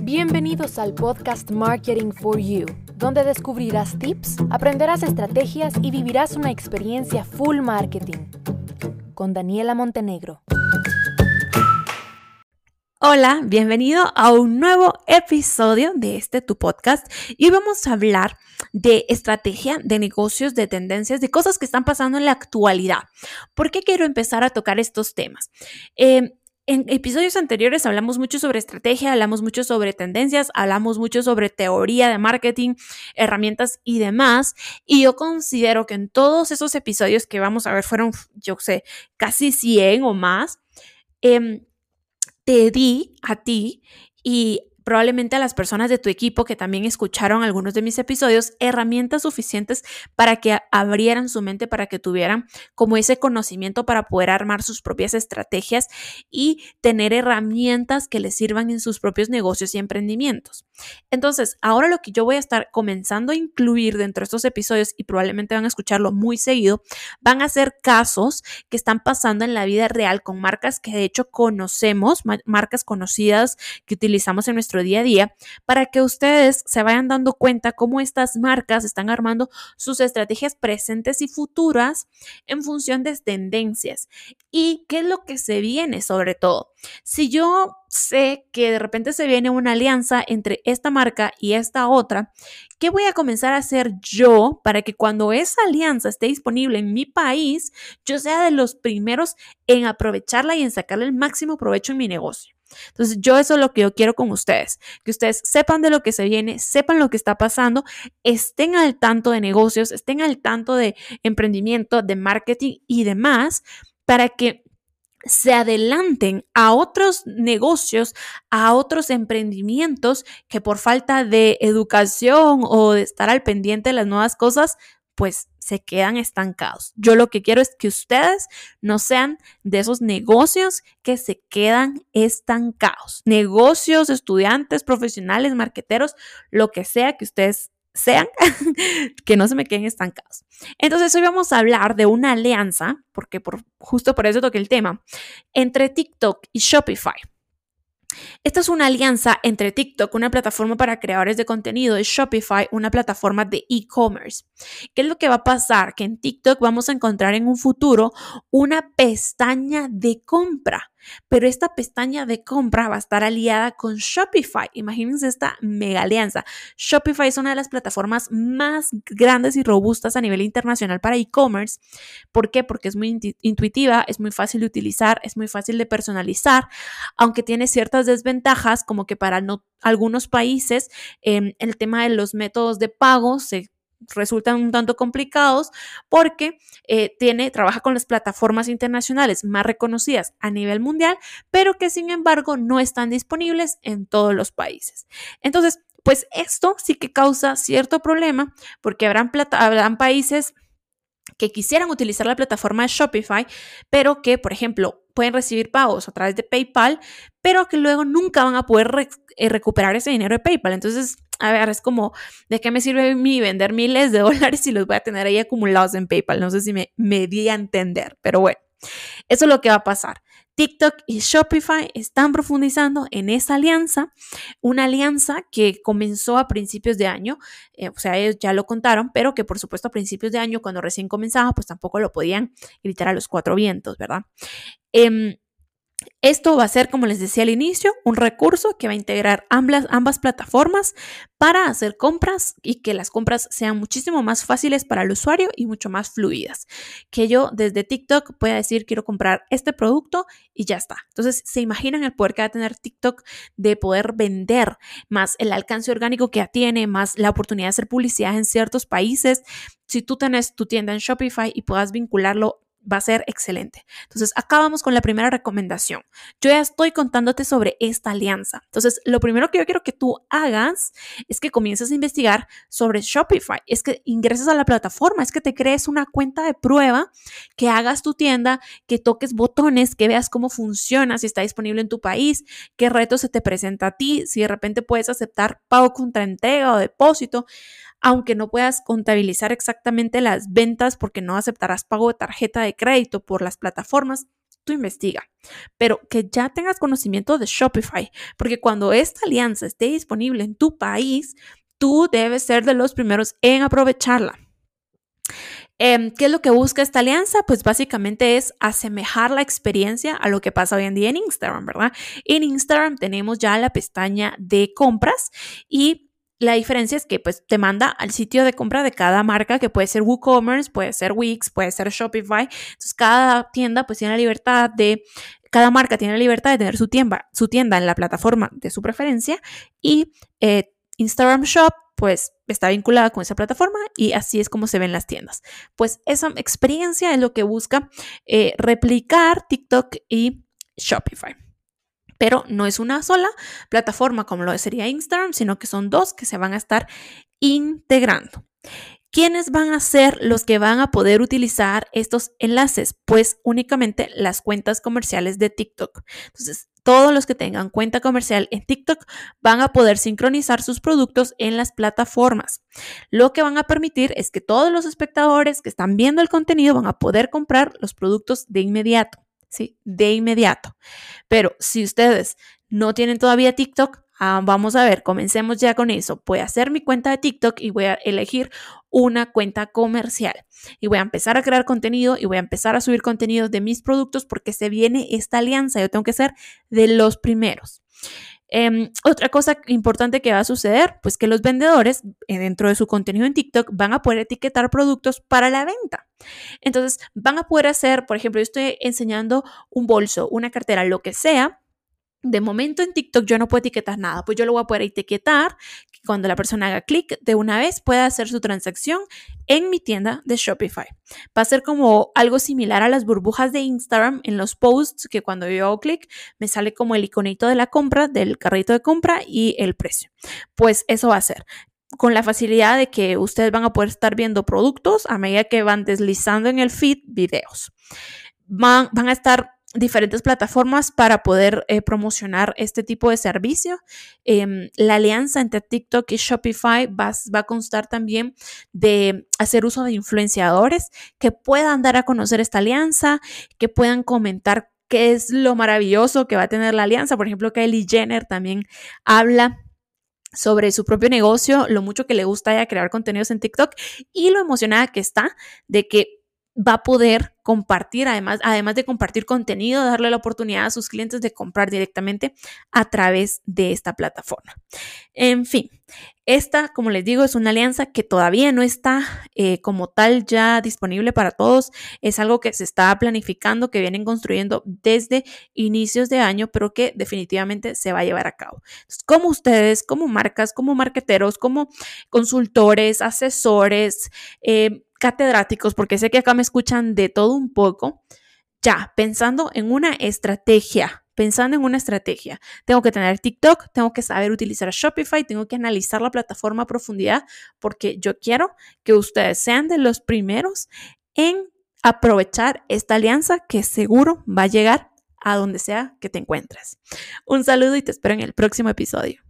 Bienvenidos al podcast Marketing for You, donde descubrirás tips, aprenderás estrategias y vivirás una experiencia full marketing. Con Daniela Montenegro. Hola, bienvenido a un nuevo episodio de este tu podcast y vamos a hablar de estrategia, de negocios, de tendencias, de cosas que están pasando en la actualidad. ¿Por qué quiero empezar a tocar estos temas? Eh, en episodios anteriores hablamos mucho sobre estrategia, hablamos mucho sobre tendencias, hablamos mucho sobre teoría de marketing, herramientas y demás. Y yo considero que en todos esos episodios que vamos a ver fueron, yo sé, casi 100 o más, em, te di a ti y probablemente a las personas de tu equipo que también escucharon algunos de mis episodios, herramientas suficientes para que abrieran su mente, para que tuvieran como ese conocimiento para poder armar sus propias estrategias y tener herramientas que les sirvan en sus propios negocios y emprendimientos. Entonces, ahora lo que yo voy a estar comenzando a incluir dentro de estos episodios y probablemente van a escucharlo muy seguido, van a ser casos que están pasando en la vida real con marcas que de hecho conocemos, marcas conocidas que utilizamos en nuestro día a día para que ustedes se vayan dando cuenta cómo estas marcas están armando sus estrategias presentes y futuras en función de tendencias y qué es lo que se viene sobre todo. Si yo sé que de repente se viene una alianza entre esta marca y esta otra, ¿qué voy a comenzar a hacer yo para que cuando esa alianza esté disponible en mi país, yo sea de los primeros en aprovecharla y en sacarle el máximo provecho en mi negocio? Entonces, yo eso es lo que yo quiero con ustedes, que ustedes sepan de lo que se viene, sepan lo que está pasando, estén al tanto de negocios, estén al tanto de emprendimiento, de marketing y demás, para que se adelanten a otros negocios, a otros emprendimientos que por falta de educación o de estar al pendiente de las nuevas cosas, pues se quedan estancados. Yo lo que quiero es que ustedes no sean de esos negocios que se quedan estancados. Negocios, estudiantes, profesionales, marqueteros, lo que sea que ustedes sean, que no se me queden estancados. Entonces hoy vamos a hablar de una alianza, porque por, justo por eso toqué el tema, entre TikTok y Shopify. Esta es una alianza entre TikTok, una plataforma para creadores de contenido, y Shopify, una plataforma de e-commerce. ¿Qué es lo que va a pasar? Que en TikTok vamos a encontrar en un futuro una pestaña de compra pero esta pestaña de compra va a estar aliada con Shopify. Imagínense esta mega alianza. Shopify es una de las plataformas más grandes y robustas a nivel internacional para e-commerce. ¿Por qué? Porque es muy intuitiva, es muy fácil de utilizar, es muy fácil de personalizar, aunque tiene ciertas desventajas como que para no, algunos países em, el tema de los métodos de pago se resultan un tanto complicados porque eh, tiene, trabaja con las plataformas internacionales más reconocidas a nivel mundial, pero que sin embargo no están disponibles en todos los países. Entonces, pues esto sí que causa cierto problema porque habrán, habrán países que quisieran utilizar la plataforma de Shopify, pero que, por ejemplo, pueden recibir pagos a través de PayPal, pero que luego nunca van a poder eh, recuperar ese dinero de PayPal. Entonces, a ver, es como, ¿de qué me sirve mi vender miles de dólares si los voy a tener ahí acumulados en PayPal? No sé si me, me di a entender, pero bueno, eso es lo que va a pasar. TikTok y Shopify están profundizando en esa alianza, una alianza que comenzó a principios de año, eh, o sea, ellos ya lo contaron, pero que por supuesto a principios de año, cuando recién comenzaba, pues tampoco lo podían gritar a los cuatro vientos, ¿verdad? Em, esto va a ser, como les decía al inicio, un recurso que va a integrar ambas, ambas, plataformas para hacer compras y que las compras sean muchísimo más fáciles para el usuario y mucho más fluidas. Que yo desde TikTok pueda decir quiero comprar este producto y ya está. Entonces, ¿se imaginan el poder que va a tener TikTok de poder vender más el alcance orgánico que ya tiene, más la oportunidad de hacer publicidad en ciertos países? Si tú tenés tu tienda en Shopify y puedas vincularlo va a ser excelente. Entonces, acá vamos con la primera recomendación. Yo ya estoy contándote sobre esta alianza. Entonces, lo primero que yo quiero que tú hagas es que comiences a investigar sobre Shopify. Es que ingreses a la plataforma, es que te crees una cuenta de prueba, que hagas tu tienda, que toques botones, que veas cómo funciona, si está disponible en tu país, qué reto se te presenta a ti, si de repente puedes aceptar pago contra entrega o depósito aunque no puedas contabilizar exactamente las ventas porque no aceptarás pago de tarjeta de crédito por las plataformas. tú investiga, pero que ya tengas conocimiento de Shopify, porque cuando esta alianza esté disponible en tu país, tú debes ser de los primeros en aprovecharla. Em, ¿Qué es lo que busca esta alianza? Pues básicamente es asemejar la experiencia a lo que pasa hoy en día en Instagram, ¿verdad? En Instagram tenemos ya la pestaña de compras y la diferencia es que pues te manda al sitio de compra de cada marca, que puede ser WooCommerce, puede ser Wix, puede ser Shopify. Entonces cada tienda pues tiene la libertad de, cada marca tiene la libertad de tener su tienda, su tienda en la plataforma de su preferencia y eh, Instagram Shop pues está vinculada con esa plataforma y así es como se ven las tiendas. Pues esa experiencia es lo que busca eh, replicar TikTok y Shopify. Pero no es una sola plataforma como lo sería Instagram, sino que son dos que se van a estar integrando. ¿Quiénes van a ser los que van a poder utilizar estos enlaces? Pues únicamente las cuentas comerciales de TikTok. Entonces, todos los que tengan cuenta comercial en TikTok van a poder sincronizar sus productos en las plataformas. Lo que van a permitir es que todos los espectadores que están viendo el contenido van a poder comprar los productos de inmediato. Sí, de inmediato. Pero si ustedes no tienen todavía TikTok, Ah, vamos a ver, comencemos ya con eso. Voy a hacer mi cuenta de TikTok y voy a elegir una cuenta comercial. Y voy a empezar a crear contenido y voy a empezar a subir contenido de mis productos porque se viene esta alianza. Yo tengo que ser de los primeros. Em, otra cosa importante que va a suceder, pues que los vendedores eh, dentro de su contenido en TikTok van a poder etiquetar productos para la venta. Entonces van a poder hacer, por ejemplo, yo estoy enseñando un bolso, una cartera, lo que sea, de momento en TikTok yo no puedo etiquetar nada, pues yo lo voy a poder etiquetar cuando la persona haga clic de una vez pueda hacer su transacción en mi tienda de Shopify. Va a ser como algo similar a las burbujas de Instagram en los posts que cuando yo hago clic me sale como el iconito de la compra, del carrito de compra y el precio. Pues eso va a ser con la facilidad de que ustedes van a poder estar viendo productos a medida que van deslizando en el feed videos. Van, van a estar diferentes plataformas para poder eh, promocionar este tipo de servicio. Em, la alianza entre TikTok y Shopify va, va, a constar también de hacer uso de influenciadores que puedan dar a conocer esta alianza, que puedan comentar qué es lo maravilloso que va a tener la alianza. Por ejemplo, Kylie Jenner también habla sobre su propio negocio, lo mucho que le gusta ya crear contenidos en TikTok y lo emocionada que está de que va a poder compartir, además, además de compartir contenido, darle la oportunidad a sus clientes de comprar directamente a través de esta plataforma. En fin, esta, como les digo, es una alianza que todavía no está eh, como tal ya disponible para todos. Es algo que se está planificando, que vienen construyendo desde inicios de año, pero que definitivamente se va a llevar a cabo. Como ustedes, como marcas, como marqueteros, como consultores, asesores, eh, catedráticos, porque sé que acá me escuchan de todo un poco, ya pensando en una estrategia, pensando en una estrategia. Tengo que tener TikTok, tengo que saber utilizar Shopify, tengo que analizar la plataforma a profundidad, porque yo quiero que ustedes sean de los primeros en aprovechar esta alianza que seguro va a llegar a donde sea que te encuentres. Un saludo y te espero en el próximo episodio.